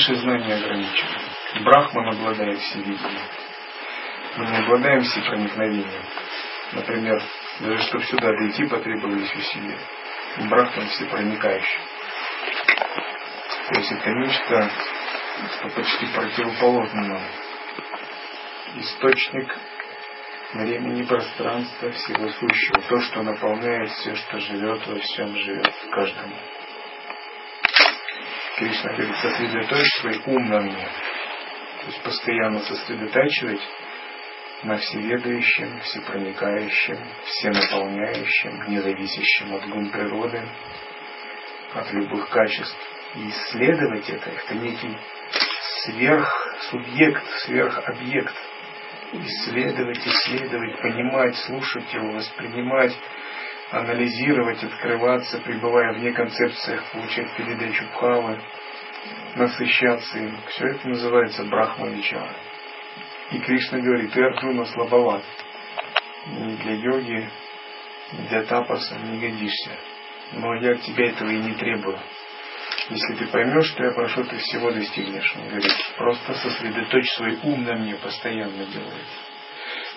Наши знания ограничены. Брахман обладает всевидением. Мы не обладаем всепроникновением. Например, даже чтобы сюда дойти, потребовались усилия. Брахман всепроникающий. То есть это нечто, что почти противоположно нам. Источник времени, пространства, всего сущего. То, что наполняет все, что живет, во всем живет, каждому. Кришна говорит, сосредоточь свой ум на мне. То есть постоянно сосредотачивать на всеведающем, всепроникающем, всенаполняющем, независящем от гун природы, от любых качеств. И исследовать это, это некий сверхсубъект, сверхобъект. Исследовать, исследовать, понимать, слушать его, воспринимать, анализировать, открываться, пребывая вне концепциях, получать передачу бхавы, насыщаться им. Все это называется брахмавичара. И Кришна говорит, ты, Арджуна, слабоват. Ни для йоги, ни для тапаса не годишься. Но я от тебя этого и не требую. Если ты поймешь, что я прошу, ты всего достигнешь. Он говорит, просто сосредоточь свой ум на мне, постоянно делай.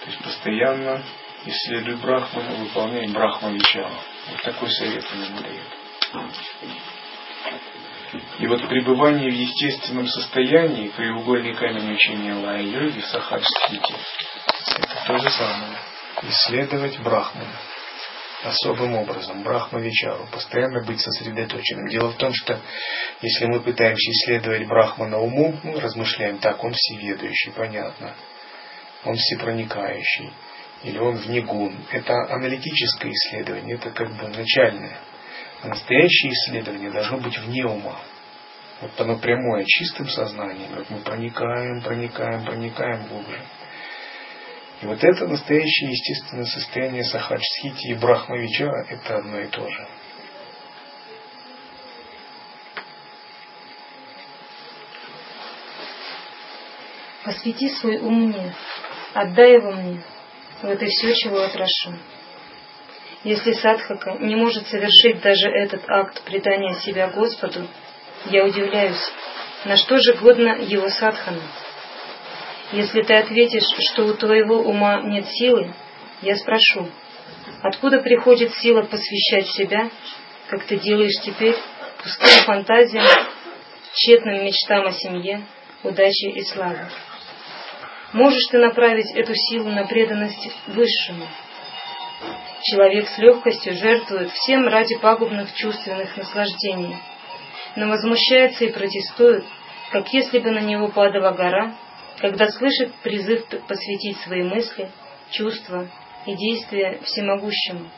То есть постоянно исследуй Брахмана, выполняй Брахма Вичару. Вот такой совет ему дает. И вот пребывание в естественном состоянии, краеугольный камень учения Лая-йоги в Сахаджстхите, это то же самое. Исследовать Брахмана особым образом, Брахма-вичару, постоянно быть сосредоточенным. Дело в том, что если мы пытаемся исследовать Брахмана уму, мы размышляем так, он всеведущий, понятно, он всепроникающий, или он вне гун. Это аналитическое исследование, это как бы начальное. А настоящее исследование должно быть вне ума. Вот оно прямое, чистым сознанием. Вот мы проникаем, проникаем, проникаем глубже. И вот это настоящее естественное состояние сахаджсхити и брахмавичара – это одно и то же. Посвяти свой ум мне, отдай его мне, вот и все, чего я прошу. Если садхака не может совершить даже этот акт предания себя Господу, я удивляюсь, на что же годна его садхана. Если ты ответишь, что у твоего ума нет силы, я спрошу, откуда приходит сила посвящать себя, как ты делаешь теперь, пустым фантазиям, тщетным мечтам о семье, удаче и славе? Можешь ты направить эту силу на преданность Высшему? Человек с легкостью жертвует всем ради пагубных чувственных наслаждений, но возмущается и протестует, как если бы на него падала гора, когда слышит призыв посвятить свои мысли, чувства и действия всемогущему.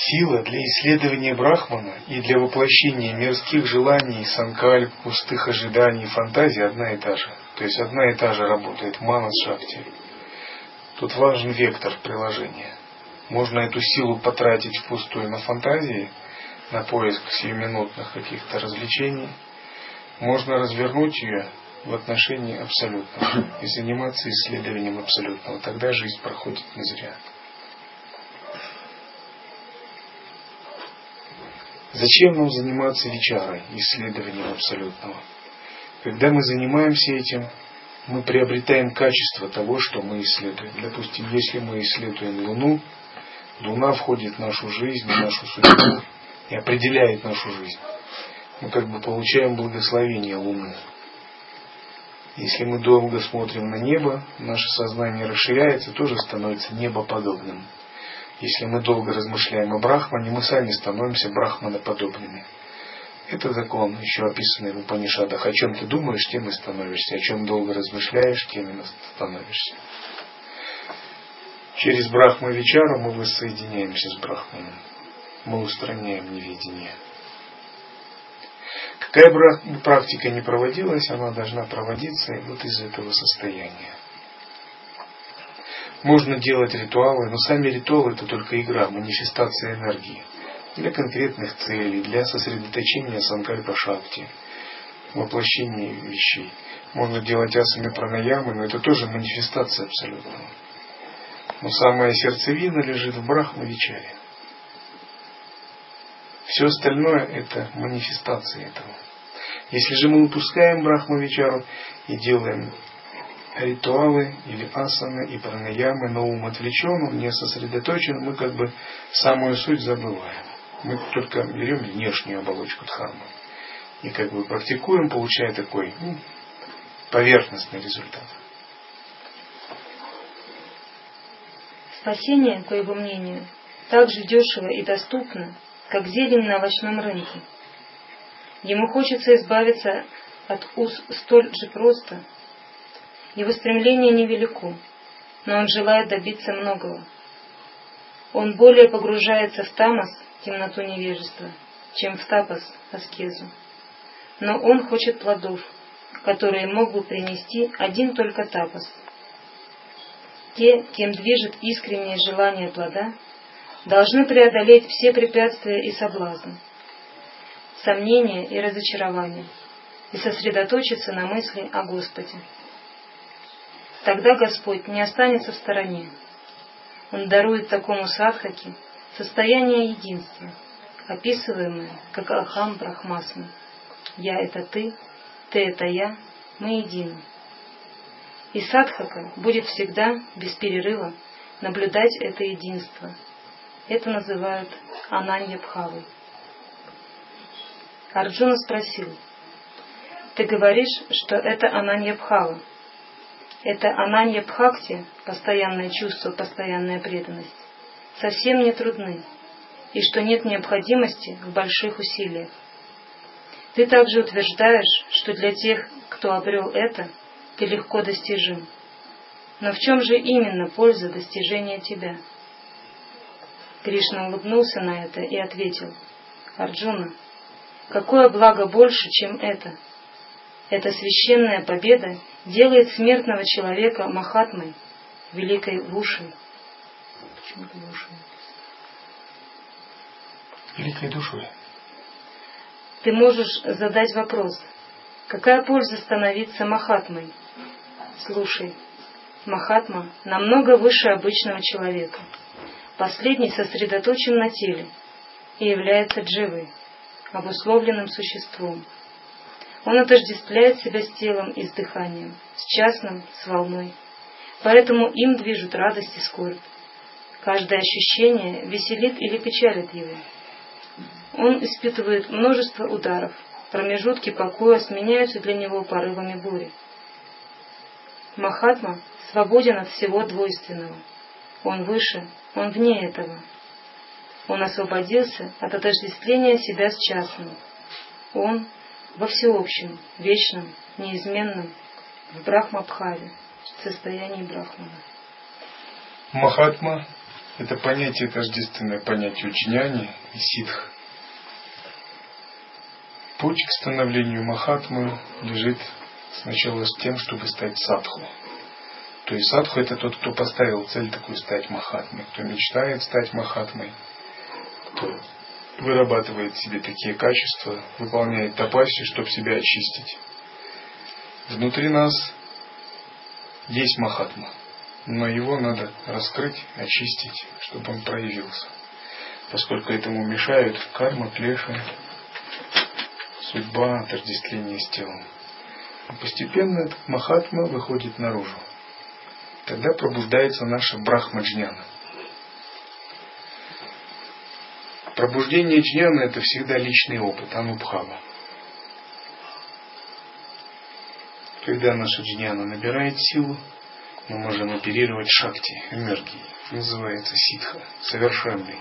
Сила для исследования Брахмана и для воплощения мирских желаний, санкальп, пустых ожиданий, фантазий одна и та же. То есть одна и та же работает мана шакти. Тут важен вектор приложения. Можно эту силу потратить впустую на фантазии, на поиск сиюминутных каких-то развлечений. Можно развернуть ее в отношении абсолютного и заниматься исследованием абсолютного. Тогда жизнь проходит не зря. Зачем нам заниматься вечарой, исследованием абсолютного? Когда мы занимаемся этим, мы приобретаем качество того, что мы исследуем. Допустим, если мы исследуем Луну, Луна входит в нашу жизнь, в нашу судьбу и определяет нашу жизнь. Мы как бы получаем благословение Луны. Если мы долго смотрим на небо, наше сознание расширяется, тоже становится небоподобным. Если мы долго размышляем о Брахмане, мы сами становимся брахманоподобными. Это закон, еще описанный в Упанишадах. О чем ты думаешь, тем и становишься. О чем долго размышляешь, тем и становишься. Через Брахма Вичару мы воссоединяемся с Брахманом. Мы устраняем неведение. Какая практика ни проводилась, она должна проводиться вот из этого состояния. Можно делать ритуалы, но сами ритуалы это только игра, манифестация энергии. Для конкретных целей, для сосредоточения санкальпа шакти, воплощения вещей. Можно делать асами пранаямы, но это тоже манифестация абсолютно. Но самая сердцевина лежит в брахма-вичаре. Все остальное это манифестация этого. Если же мы упускаем Брахмавичару и делаем ритуалы или асаны и пранаямы, но ум отвлечен, он не сосредоточен, мы как бы самую суть забываем. Мы только берем внешнюю оболочку дхармы. И как бы практикуем, получая такой ну, поверхностный результат. Спасение, по его мнению, так же дешево и доступно, как зелень на овощном рынке. Ему хочется избавиться от уз столь же просто. Его стремление невелико, но он желает добиться многого. Он более погружается в тамас, темноту невежества, чем в тапас, аскезу. Но он хочет плодов, которые мог бы принести один только тапас. Те, кем движет искреннее желание плода, должны преодолеть все препятствия и соблазны, сомнения и разочарования, и сосредоточиться на мысли о Господе. Тогда Господь не останется в стороне. Он дарует такому садхаке состояние единства, описываемое как Ахам Брахмасма. Я — это ты, ты — это я, мы едины. И садхака будет всегда, без перерыва, наблюдать это единство. Это называют Ананья Бхавой. Арджуна спросил, ты говоришь, что это Ананья Бхава. Это Ананья Бхакти, постоянное чувство, постоянная преданность, совсем не трудны, и что нет необходимости в больших усилиях. Ты также утверждаешь, что для тех, кто обрел это, ты легко достижим. Но в чем же именно польза достижения тебя? Кришна улыбнулся на это и ответил, Арджуна, какое благо больше, чем это? Эта священная победа делает смертного человека Махатмой, великой Вушей. Почему это Вушей? Великой душой. Ты можешь задать вопрос, какая польза становиться Махатмой? Слушай, Махатма намного выше обычного человека. Последний сосредоточен на теле и является дживой, обусловленным существом. Он отождествляет себя с телом и с дыханием, с частным, с волной. Поэтому им движут радость и скорбь. Каждое ощущение веселит или печалит его. Он испытывает множество ударов. Промежутки покоя сменяются для него порывами бури. Махатма свободен от всего двойственного. Он выше, он вне этого. Он освободился от отождествления себя с частным. Он во всеобщем, вечном, неизменном, в Брахмабхаве, в состоянии Брахмана. Махатма – это понятие тождественное понятию джняни и ситх. Путь к становлению Махатмы лежит сначала с тем, чтобы стать садху. То есть садху это тот, кто поставил цель такую стать Махатмой, кто мечтает стать Махатмой, кто вырабатывает в себе такие качества, выполняет тапаси, чтобы себя очистить. Внутри нас есть Махатма, но его надо раскрыть, очистить, чтобы он проявился. Поскольку этому мешают карма, клеша, судьба, отождествление с телом. И постепенно этот Махатма выходит наружу. Тогда пробуждается наша Брахмаджняна – Пробуждение джняна это всегда личный опыт, анубхава. Когда наша джняна набирает силу, мы можем оперировать шакти, энергией. Называется ситха, совершенный.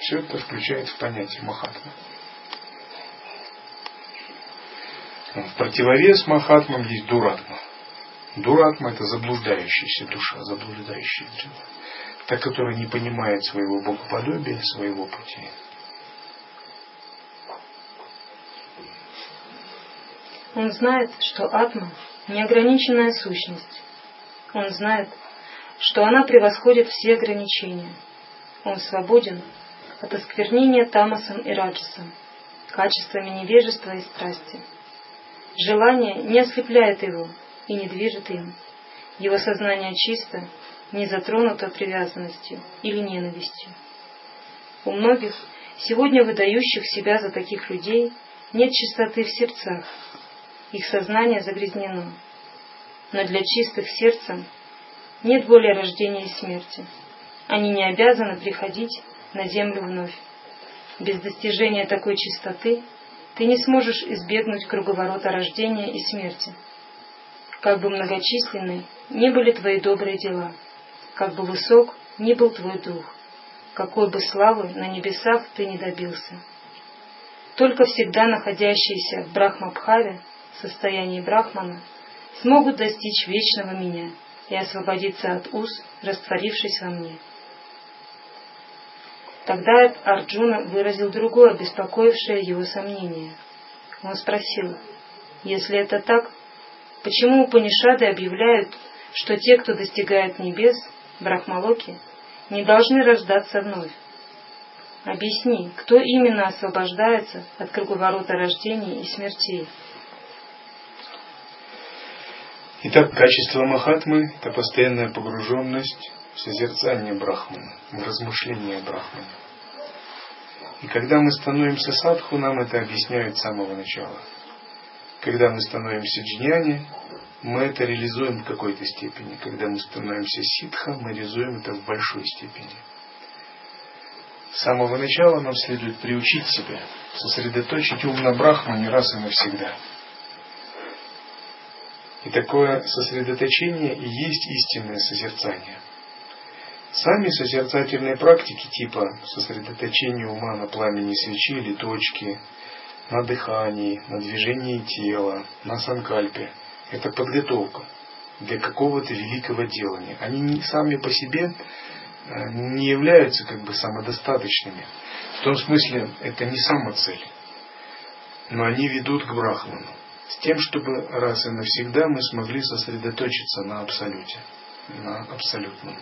Все это включается в понятие махатма. В противовес махатмам есть дуратма. Дуратма это заблуждающаяся душа, заблуждающая джива та, которая не понимает своего богоподобия, своего пути. Он знает, что атма – неограниченная сущность. Он знает, что она превосходит все ограничения. Он свободен от осквернения тамасом и раджасом, качествами невежества и страсти. Желание не ослепляет его и не движет им. Его сознание чисто не затронута привязанностью или ненавистью. У многих Сегодня выдающих себя за таких людей нет чистоты в сердцах, их сознание загрязнено. Но для чистых сердцем нет более рождения и смерти. Они не обязаны приходить на землю вновь. Без достижения такой чистоты ты не сможешь избегнуть круговорота рождения и смерти. Как бы многочисленны ни были твои добрые дела, как бы высок ни был твой дух, какой бы славы на небесах ты не добился. Только всегда находящиеся в Брахмабхаве, состоянии Брахмана, смогут достичь вечного меня и освободиться от уз, растворившись во мне. Тогда Арджуна выразил другое, беспокоившее его сомнение. Он спросил, если это так, почему Упанишады объявляют, что те, кто достигает небес, Брахмалоки, не должны рождаться вновь? Объясни, кто именно освобождается от круговорота рождения и смертей? Итак, качество Махатмы – это постоянная погруженность в созерцание Брахмана, в размышление Брахмана. И когда мы становимся садху, нам это объясняют с самого начала. Когда мы становимся джняни, мы это реализуем в какой-то степени. Когда мы становимся ситха, мы реализуем это в большой степени. С самого начала нам следует приучить себя, сосредоточить ум на Брахмане раз и навсегда. И такое сосредоточение и есть истинное созерцание – Сами созерцательные практики типа сосредоточения ума на пламени свечи или точки, на дыхании, на движении тела, на санкальпе – это подготовка для какого-то великого делания. Они сами по себе э, не являются как бы самодостаточными. В том смысле, это не самоцель. Но они ведут к Брахману. С тем, чтобы раз и навсегда мы смогли сосредоточиться на Абсолюте. На Абсолютном.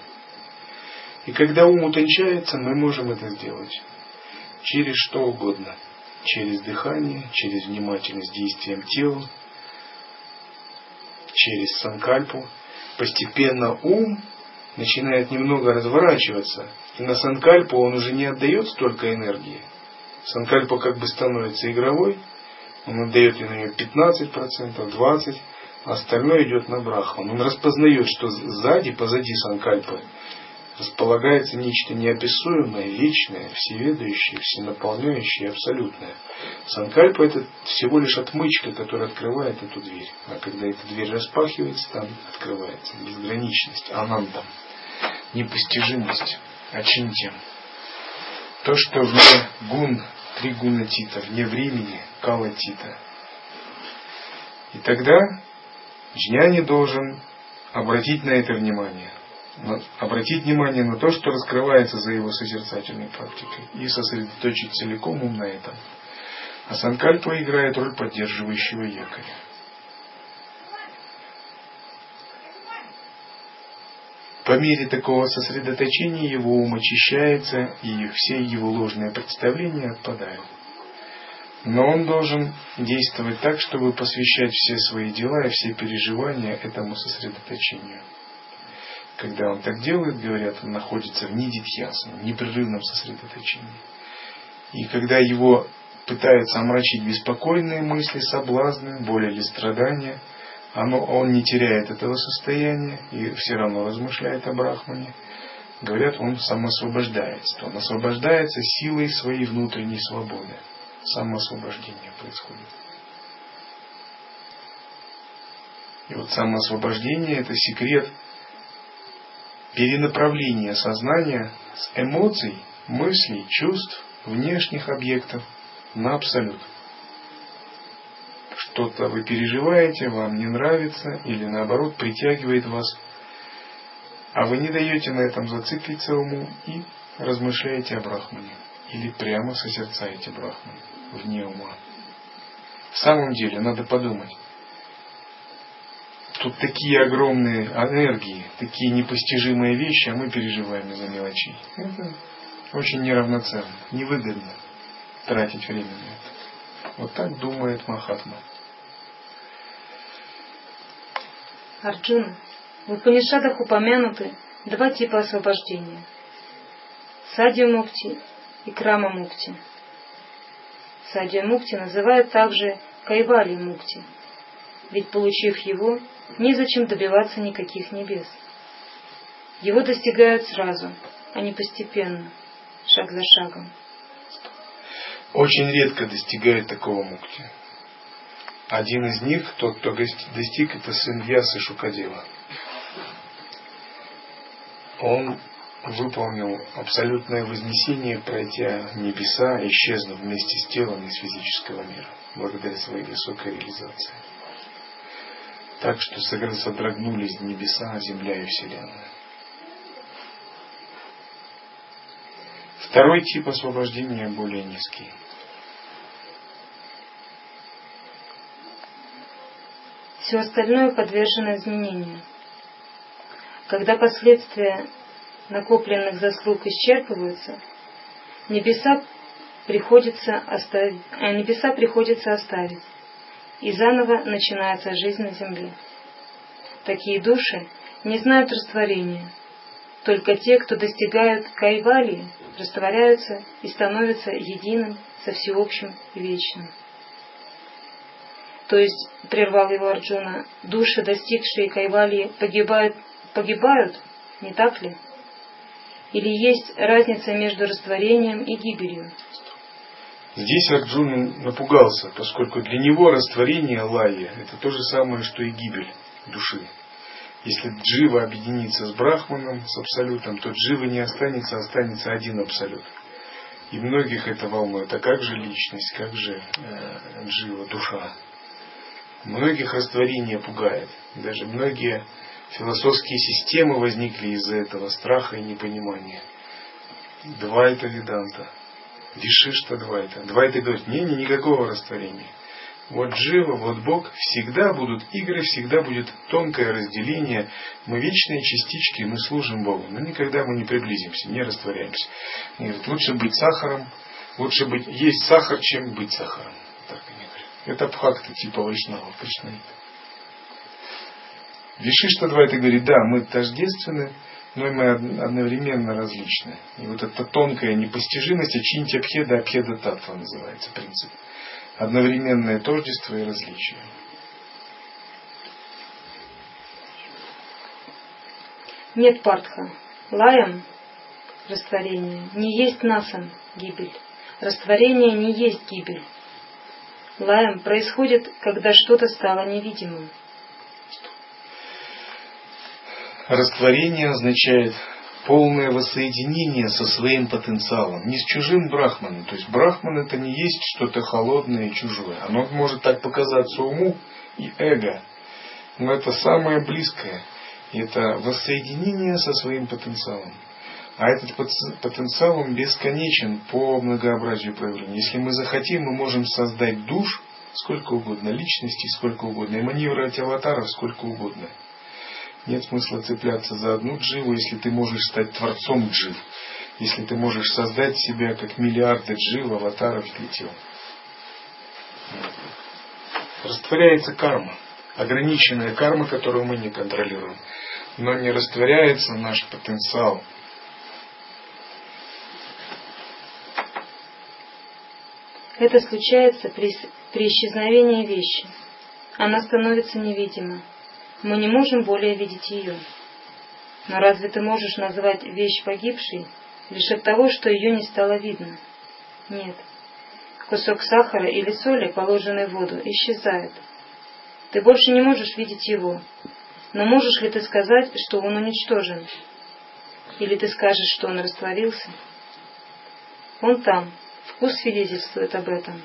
И когда ум утончается, мы можем это сделать через что угодно. Через дыхание, через внимательность действием тела, через санкальпу. Постепенно ум начинает немного разворачиваться, и на санкальпу он уже не отдает столько энергии. Санкальпа как бы становится игровой, он отдает на нее 15%, 20%, а остальное идет на брахман. Он распознает, что сзади, позади санкальпы располагается нечто неописуемое, вечное, всеведающее, всенаполняющее, абсолютное. Санкальпа это всего лишь отмычка, которая открывает эту дверь. А когда эта дверь распахивается, там открывается безграничность, ананда, непостижимость, очинтия. То, что вне гун, три гуна тита, вне времени, кала тита. И тогда джняни должен обратить на это внимание обратить внимание на то, что раскрывается за его созерцательной практикой, и сосредоточить целиком ум на этом. А санкальпа играет роль поддерживающего якоря. По мере такого сосредоточения его ум очищается, и все его ложные представления отпадают. Но он должен действовать так, чтобы посвящать все свои дела и все переживания этому сосредоточению. Когда он так делает, говорят, он находится в нидитьясане, непрерывном сосредоточении. И когда его пытаются омрачить беспокойные мысли, соблазны, боль или страдания, оно, он не теряет этого состояния и все равно размышляет о Брахмане. Говорят, он самоосвобождается. Он освобождается силой своей внутренней свободы. Самоосвобождение происходит. И вот самоосвобождение – это секрет перенаправление сознания с эмоций, мыслей, чувств, внешних объектов на абсолют. Что-то вы переживаете, вам не нравится или наоборот притягивает вас, а вы не даете на этом зациклиться уму и размышляете о Брахмане или прямо созерцаете Брахман вне ума. В самом деле надо подумать, Тут такие огромные энергии, такие непостижимые вещи, а мы переживаем из-за мелочей. Это очень неравноценно, невыгодно тратить время на это. Вот так думает Махатма. Арджуна, в Упанишадах упомянуты два типа освобождения. Садью Мукти и Крама Мукти. Садья Мукти называют также Кайвали Мукти, ведь получив его, незачем добиваться никаких небес. Его достигают сразу, а не постепенно, шаг за шагом. Очень редко достигают такого мукти. Один из них, тот, кто достиг, это сын Вьясы Шукадева. Он выполнил абсолютное вознесение, пройдя небеса, исчезнув вместе с телом из физического мира, благодаря своей высокой реализации. Так что содрогнулись небеса, земля и вселенная. Второй тип освобождения более низкий. Все остальное подвержено изменению. Когда последствия накопленных заслуг исчерпываются, небеса приходится оставить, а небеса приходится оставить, и заново начинается жизнь на земле. Такие души не знают растворения. Только те, кто достигают кайвалии, растворяются и становятся единым со всеобщим и вечным. То есть, прервал его Арджуна, души, достигшие кайвалии, погибают, погибают, не так ли? Или есть разница между растворением и гибелью? Здесь Арджуна напугался, поскольку для него растворение лая – это то же самое, что и гибель души. Если джива объединится с брахманом, с абсолютом, то джива не останется, останется один абсолют. И многих это волнует. А как же личность, как же э, джива, душа? Многих растворение пугает. Даже многие философские системы возникли из-за этого страха и непонимания. Два это веданта. Вишишта два это. Два это говорит, не, не, никакого растворения. Вот живо, вот Бог, всегда будут игры, всегда будет тонкое разделение. Мы вечные частички, мы служим Богу, но никогда мы не приблизимся, не растворяемся. И говорит, лучше быть сахаром, лучше быть, есть сахар, чем быть сахаром. Так они говорят. Это бхакты типа Вайшнава, Кришнаита. Вишишта это говорит, да, мы тождественны, но и мы одновременно различны. И вот эта тонкая непостижимость, Ачинти Абхеда, Абхеда Татва называется принцип одновременное тождество и различие. Нет партха. Лаем – растворение. Не есть насан – гибель. Растворение не есть гибель. Лаем происходит, когда что-то стало невидимым. Растворение означает полное воссоединение со своим потенциалом, не с чужим брахманом. То есть брахман это не есть что-то холодное и чужое. Оно может так показаться уму и эго, но это самое близкое. Это воссоединение со своим потенциалом. А этот потенциал, он бесконечен по многообразию проявлений. Если мы захотим, мы можем создать душ сколько угодно, личностей сколько угодно, и маневрировать аватаров сколько угодно. Нет смысла цепляться за одну дживу, если ты можешь стать творцом джив. Если ты можешь создать себя как миллиарды джив, аватаров для тел. Растворяется карма. Ограниченная карма, которую мы не контролируем. Но не растворяется наш потенциал. Это случается при, при исчезновении вещи. Она становится невидима мы не можем более видеть ее. Но разве ты можешь назвать вещь погибшей лишь от того, что ее не стало видно? Нет. Кусок сахара или соли, положенный в воду, исчезает. Ты больше не можешь видеть его. Но можешь ли ты сказать, что он уничтожен? Или ты скажешь, что он растворился? Он там. Вкус свидетельствует об этом.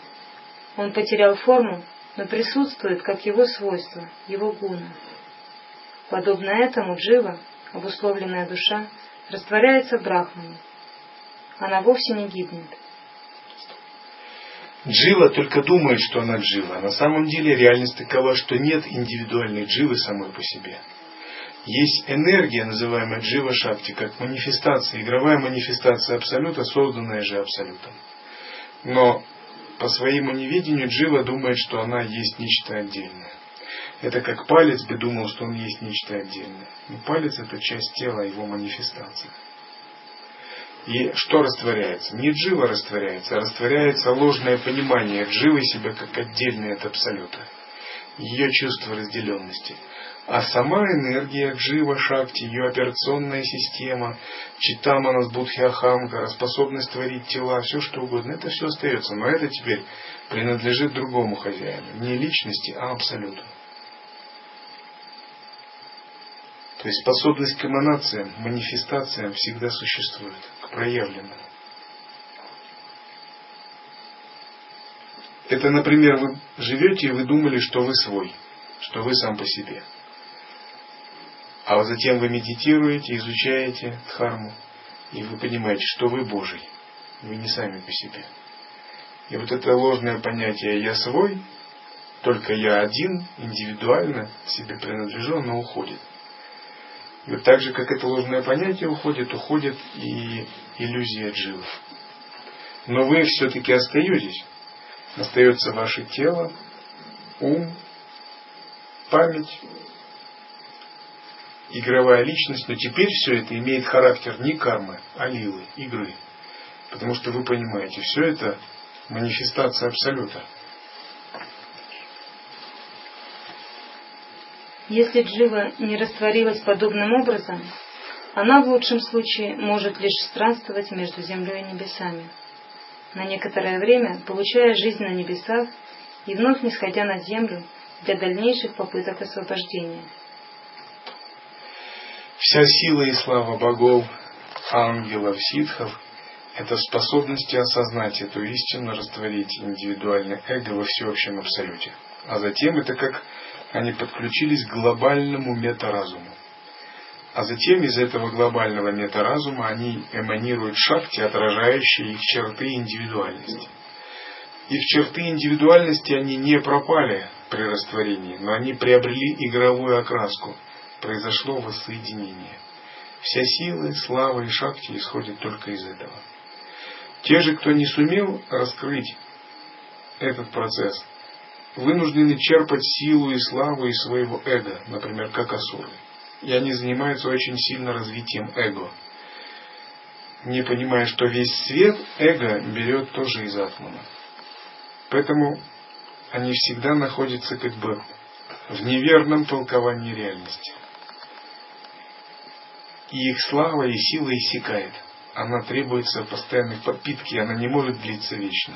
Он потерял форму, но присутствует как его свойство, его гуна. Подобно этому джива, обусловленная душа, растворяется в брахмане. Она вовсе не гибнет. Джива только думает, что она джива. А на самом деле реальность такова, что нет индивидуальной дживы самой по себе. Есть энергия, называемая джива шакти, как манифестация, игровая манифестация абсолюта, созданная же абсолютом. Но по своему неведению джива думает, что она есть нечто отдельное. Это как палец бы думал, что он есть нечто отдельное. Но палец это часть тела, его манифестация. И что растворяется? Не джива растворяется, а растворяется ложное понимание дживы себя как отдельной от абсолюта. Ее чувство разделенности. А сама энергия Джива Шакти, ее операционная система, Читаманас Будхиахамкара, способность творить тела, все что угодно, это все остается. Но это теперь принадлежит другому хозяину. Не личности, а абсолюту. То есть способность к эманациям, манифестациям всегда существует, к проявленному. Это, например, вы живете и вы думали, что вы свой, что вы сам по себе. А вот затем вы медитируете, изучаете дхарму, и вы понимаете, что вы Божий. Вы не сами по себе. И вот это ложное понятие «я свой», только я один, индивидуально себе принадлежу, оно уходит. Вот так же, как это ложное понятие уходит, уходит и иллюзия дживов. Но вы все-таки остаетесь. Остается ваше тело, ум, память, игровая личность, но теперь все это имеет характер не кармы, а лилы, игры. Потому что вы понимаете, все это манифестация Абсолюта. Если джива не растворилась подобным образом, она в лучшем случае может лишь странствовать между землей и небесами, на некоторое время получая жизнь на небесах и вновь не сходя на землю для дальнейших попыток освобождения. Вся сила и слава богов, ангелов, ситхов – это способности осознать эту истину, растворить индивидуальное эго во всеобщем абсолюте. А затем это как они подключились к глобальному метаразуму. А затем из этого глобального метаразума они эманируют шахти, отражающие их черты индивидуальности. Их черты индивидуальности они не пропали при растворении, но они приобрели игровую окраску. Произошло воссоединение. Вся сила, слава и шахти исходят только из этого. Те же, кто не сумел раскрыть этот процесс, вынуждены черпать силу и славу из своего эго, например, как асуры. И они занимаются очень сильно развитием эго. Не понимая, что весь свет эго берет тоже из атмана. Поэтому они всегда находятся как бы в неверном толковании реальности. И их слава и сила иссякает. Она требуется постоянной подпитки, она не может длиться вечно.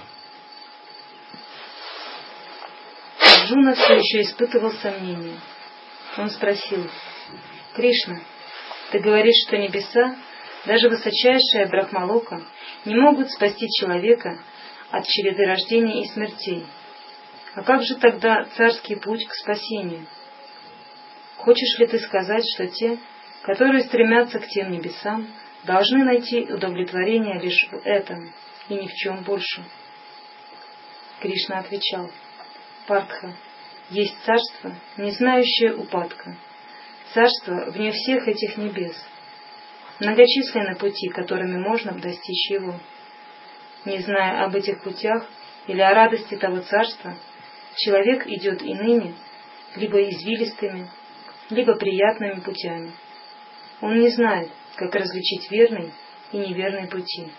Арджуна все еще испытывал сомнения. Он спросил, Кришна, ты говоришь, что небеса, даже высочайшая Брахмалока, не могут спасти человека от череды рождения и смертей. А как же тогда царский путь к спасению? Хочешь ли ты сказать, что те, которые стремятся к тем небесам, должны найти удовлетворение лишь в этом и ни в чем больше? Кришна отвечал – Партха, есть царство, не знающее упадка, царство вне всех этих небес. Многочисленны пути, которыми можно достичь его. Не зная об этих путях или о радости того царства, человек идет иными, либо извилистыми, либо приятными путями. Он не знает, как различить верный и неверный пути.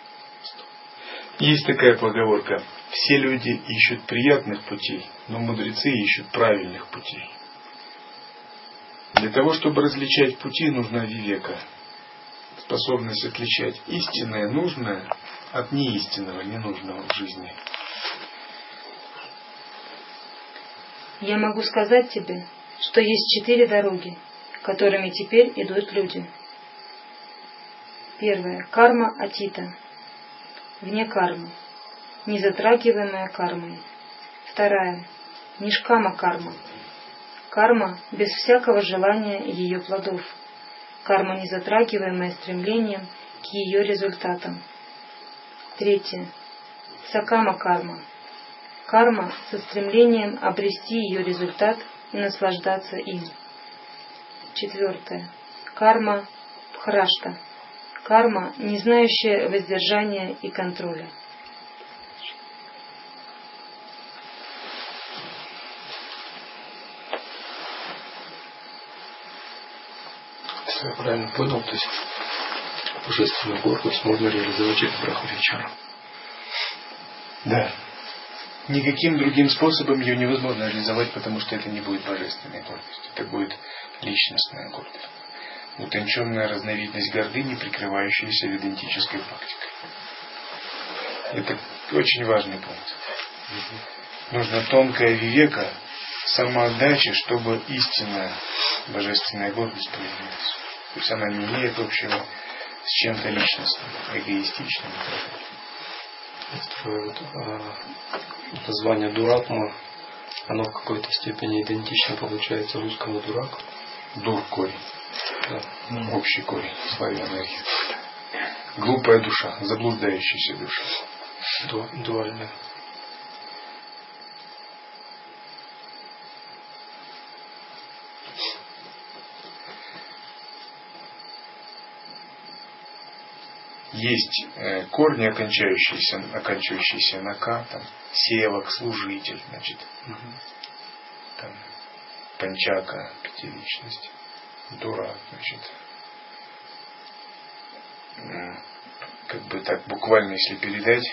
Есть такая поговорка. Все люди ищут приятных путей, но мудрецы ищут правильных путей. Для того, чтобы различать пути, нужна вивека. Способность отличать истинное, нужное от неистинного, ненужного в жизни. Я могу сказать тебе, что есть четыре дороги, которыми теперь идут люди. Первая – карма Атита – вне кармы, не затрагиваемая кармой. Вторая – нишкама карма. Карма без всякого желания ее плодов. Карма, не затрагиваемая стремлением к ее результатам. Третье – сакама карма. Карма со стремлением обрести ее результат и наслаждаться им. Четвертое. Карма пхрашта карма, не знающая воздержания и контроля. Если я правильно понял, то есть божественную гордость можно реализовать через брахмавичару. Да. Никаким другим способом ее невозможно реализовать, потому что это не будет божественная гордость. Это будет личностная гордость. Утонченная разновидность гордыни, прикрывающаяся ведантической практикой. Это очень важный пункт. Нужна тонкая вивека, самоотдача, чтобы истинная божественная гордость проявилась. То есть она не имеет общего с чем-то личностным, эгоистичным. А, название Дуратма, оно в какой-то степени идентично получается русскому дурак. Дур корень. Да. Общий корень славянный. Глупая душа, заблуждающаяся душа. Ду, дуальная. Есть э, корни, окончающиеся, оканчивающиеся на К, там, севок, служитель, значит, там, панчака, пятиличность, дурак, значит, как бы так буквально, если передать,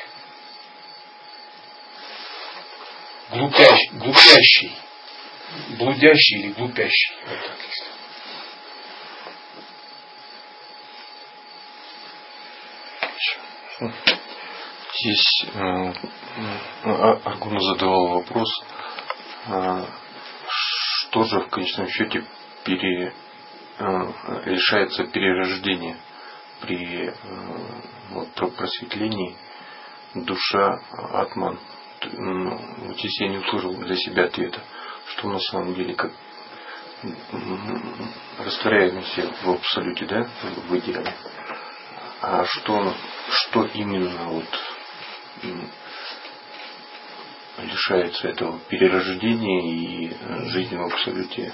глупящий, глупящий, блудящий или глупящий, вот так если. Здесь э, э Аргуна задавал вопрос, э, что же в конечном счете пере, э, решается перерождение при вот, просветлении душа атман. Ну, здесь я не услышал для себя ответа, что на самом деле как растворяемся в абсолюте, да, в идеале. А что, что именно вот лишается этого перерождения и э, жизни в абсолюте.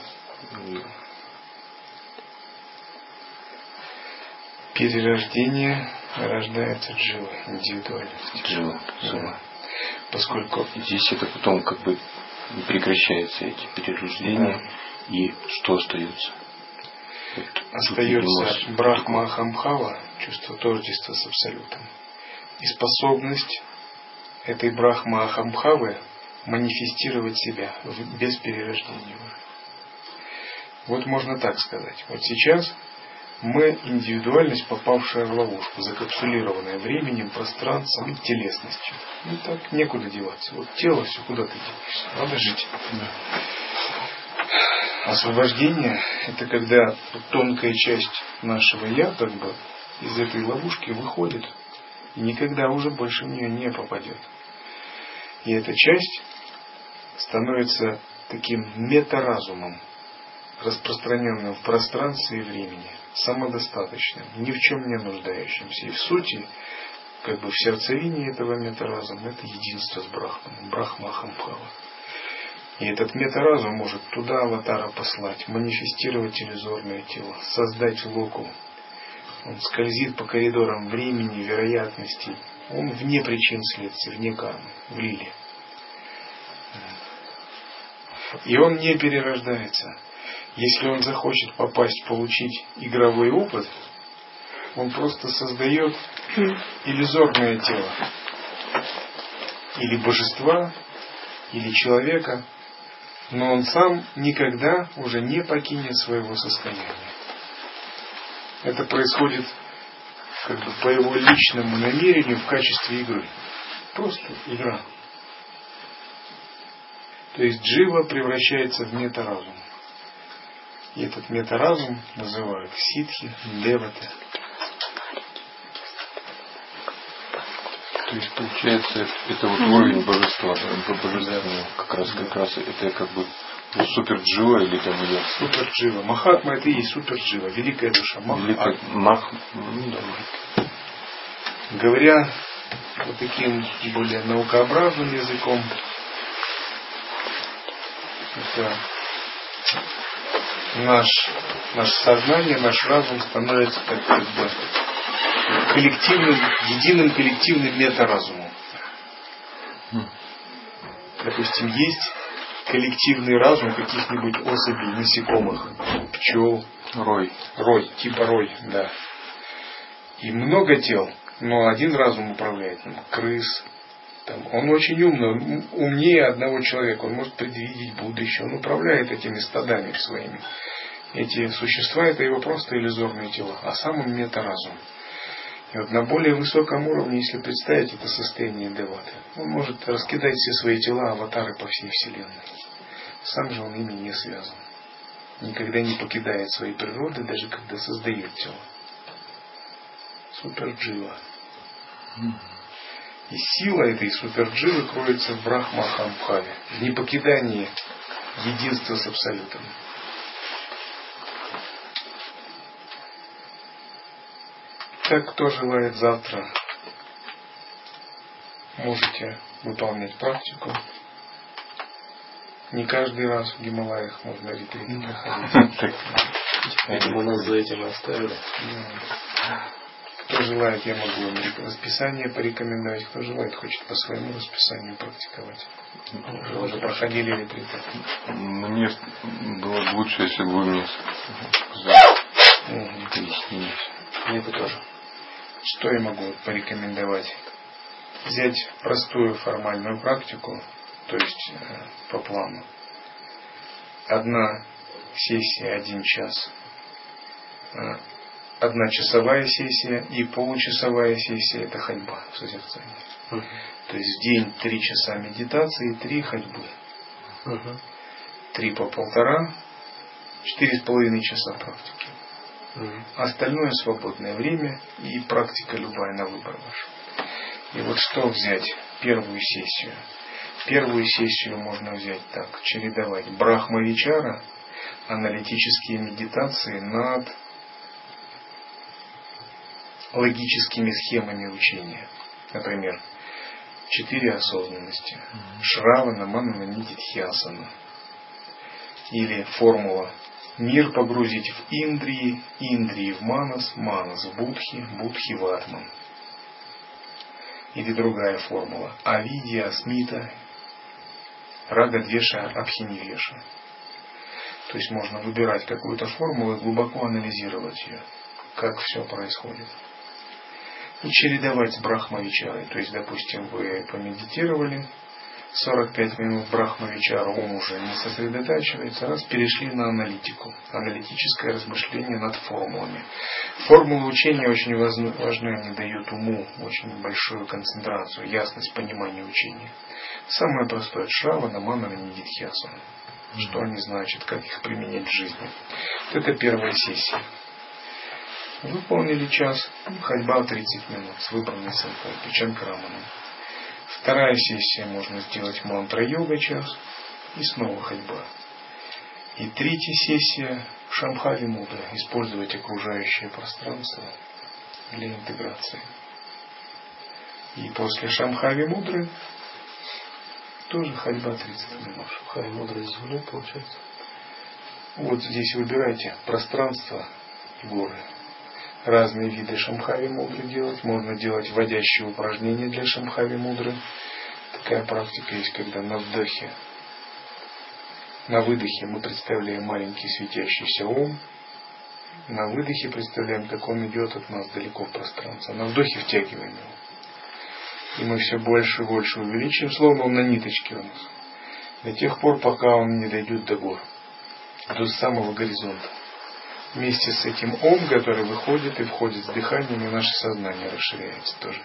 Перерождение рождается джива, индивидуальность. Джива, да. Поскольку здесь это потом как бы прекращается эти перерождения, да. и что остается? Вот, остается Брахма Ахамхава, чувство тождества с Абсолютом, и способность этой Брахма Ахамхавы манифестировать себя без перерождения. Вот можно так сказать. Вот сейчас мы индивидуальность, попавшая в ловушку, закапсулированная временем, пространством, телесностью. Ну так некуда деваться. Вот тело все куда ты денешься. Надо жить. Да. Освобождение – это когда тонкая часть нашего «я» как бы из этой ловушки выходит и никогда уже больше в нее не попадет. И эта часть становится таким метаразумом, распространенным в пространстве и времени, самодостаточным, ни в чем не нуждающимся. И в сути, как бы в сердцевине этого метаразума, это единство с Брахманом, Брахма Ахамбхава. И этот метаразум может туда аватара послать, манифестировать иллюзорное тело, создать локу. Он скользит по коридорам времени, вероятностей. Он вне причин следствия, вне кармы, в лиле. И он не перерождается. Если он захочет попасть, получить игровой опыт, он просто создает иллюзорное тело. Или божества, или человека, но он сам никогда уже не покинет своего состояния. Это происходит как бы по его личному намерению в качестве игры. Просто игра. То есть джива превращается в метаразум. И этот метаразум называют ситхи, деваты. То есть получается это вот уровень божества, божественного, как раз как раз это как бы супер джива или там или супер джива. Махатма это и есть супер джива, великая душа. Мах, великая, мах, ну, да. Говоря вот таким более наукообразным языком, это наш, наше сознание, наш разум становится как, как бы коллективным, единым коллективным метаразумом. Допустим, есть коллективный разум каких-нибудь особей, насекомых, пчел. Рой. Рой, типа рой, да. И много тел, но один разум управляет. Крыс, там, он очень умный, умнее одного человека, он может предвидеть будущее, он управляет этими стадами своими. Эти существа это его просто иллюзорные тела, а сам он мета-разум. И вот на более высоком уровне, если представить это состояние деваты, он может раскидать все свои тела, аватары по всей Вселенной. Сам же он ими не связан. Никогда не покидает своей природы, даже когда создает тело. Суперджива. И сила этой супердживы кроется в Брахмахамбхаве, в непокидании единства с Абсолютом. Так, кто желает завтра, можете выполнять практику. Не каждый раз в Гималаях можно ретриты проходить. Видимо, нас за этим оставили. Кто желает, я могу им расписание порекомендовать. Кто желает, хочет по своему расписанию практиковать. Уже, уже проходили ретриты. Мне было бы лучше, если бы вы мне. Мне бы тоже. Что я могу порекомендовать? Взять простую формальную практику, то есть э, по плану. Одна сессия, один час. Э, одна часовая сессия и получасовая сессия – это ходьба в созерцании. Uh-huh. То есть в день три часа медитации, три ходьбы. Uh-huh. Три по полтора, четыре с половиной часа практики. Остальное свободное время и практика любая на выбор ваш. И вот что взять? Первую сессию. Первую сессию можно взять так, чередовать. Брахмавичара, аналитические медитации над логическими схемами учения. Например, четыре осознанности. Шравана, Манана, Нидитхиасана. Или формула Мир погрузить в Индрии, Индрии в Манас, Манас в Будхи, Будхи в Атман. Или другая формула. Авидия, Смита, Рага-Двеша, Абхинивеша. То есть можно выбирать какую-то формулу и глубоко анализировать ее, как все происходит и чередовать с брахмавичарой. То есть, допустим, вы помедитировали 45 минут брахмавичара, ум уже не сосредотачивается, раз перешли на аналитику, аналитическое размышление над формулами. Формулы учения очень важны, они дают уму очень большую концентрацию, ясность понимания учения. Самое простое – шрава, манана, нидитхьясана. Что они значат, как их применять в жизни. Это первая сессия. Выполнили час, ходьба 30 минут с выбранной санкальпой, чанкраманом. Вторая сессия можно сделать мантра-йога час и снова ходьба. И третья сессия Шамхави Мудра, использовать окружающее пространство для интеграции. И после Шамхави Мудры тоже ходьба 30 минут. Шамхави Мудра с землей получается? Вот здесь выбирайте пространство, горы разные виды шамхави мудры делать. Можно делать вводящие упражнения для шамхави мудры. Такая практика есть, когда на вдохе, на выдохе мы представляем маленький светящийся ум. На выдохе представляем, как он идет от нас далеко в пространство. На вдохе втягиваем его. И мы все больше и больше увеличиваем, словно он на ниточке у нас. До тех пор, пока он не дойдет до гор. До самого горизонта вместе с этим ом, который выходит и входит с дыханием, и наше сознание расширяется тоже.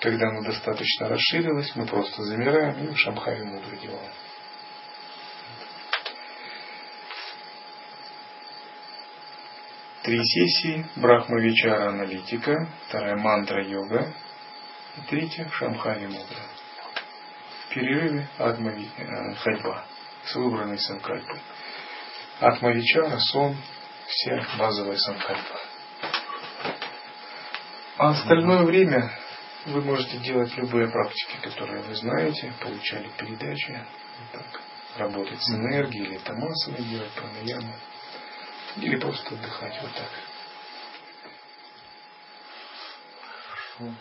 Когда оно достаточно расширилось, мы просто замираем и в Шамхаре мудро делаем. Три сессии, Брахма Вичара аналитика, вторая мантра йога, и третья Шамхари мудра. В перерыве Адма э, ходьба с выбранной санкальпой. Атма Вичара, сон, все базовые санкальпы. А остальное время вы можете делать любые практики, которые вы знаете, получали передачи, так, работать с энергией, или тамасами делать пранаяму, или просто отдыхать вот так. Хорошо.